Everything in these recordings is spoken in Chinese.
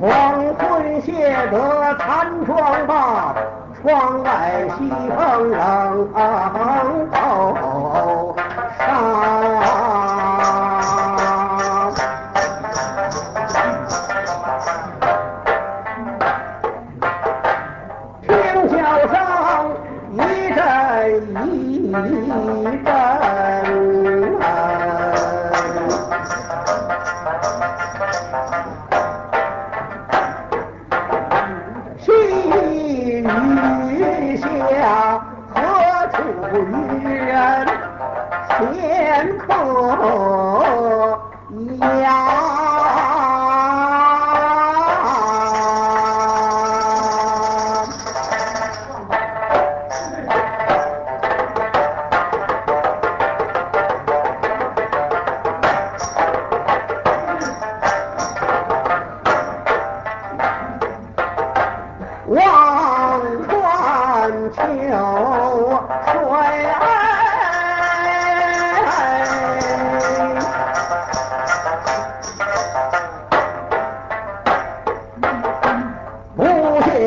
黄昏谢得残妆罢，窗外西风冷一阵。细雨下，何处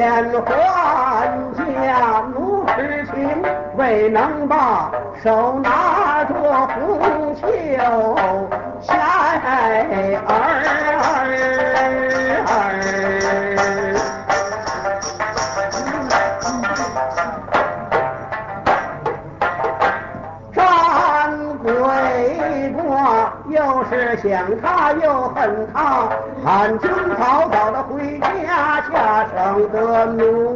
见还家如痴情，未能把手拿着红袖线儿。战鬼国又是想他又恨他，汉军早早的回不得奴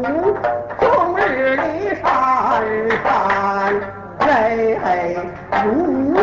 终日里上山泪如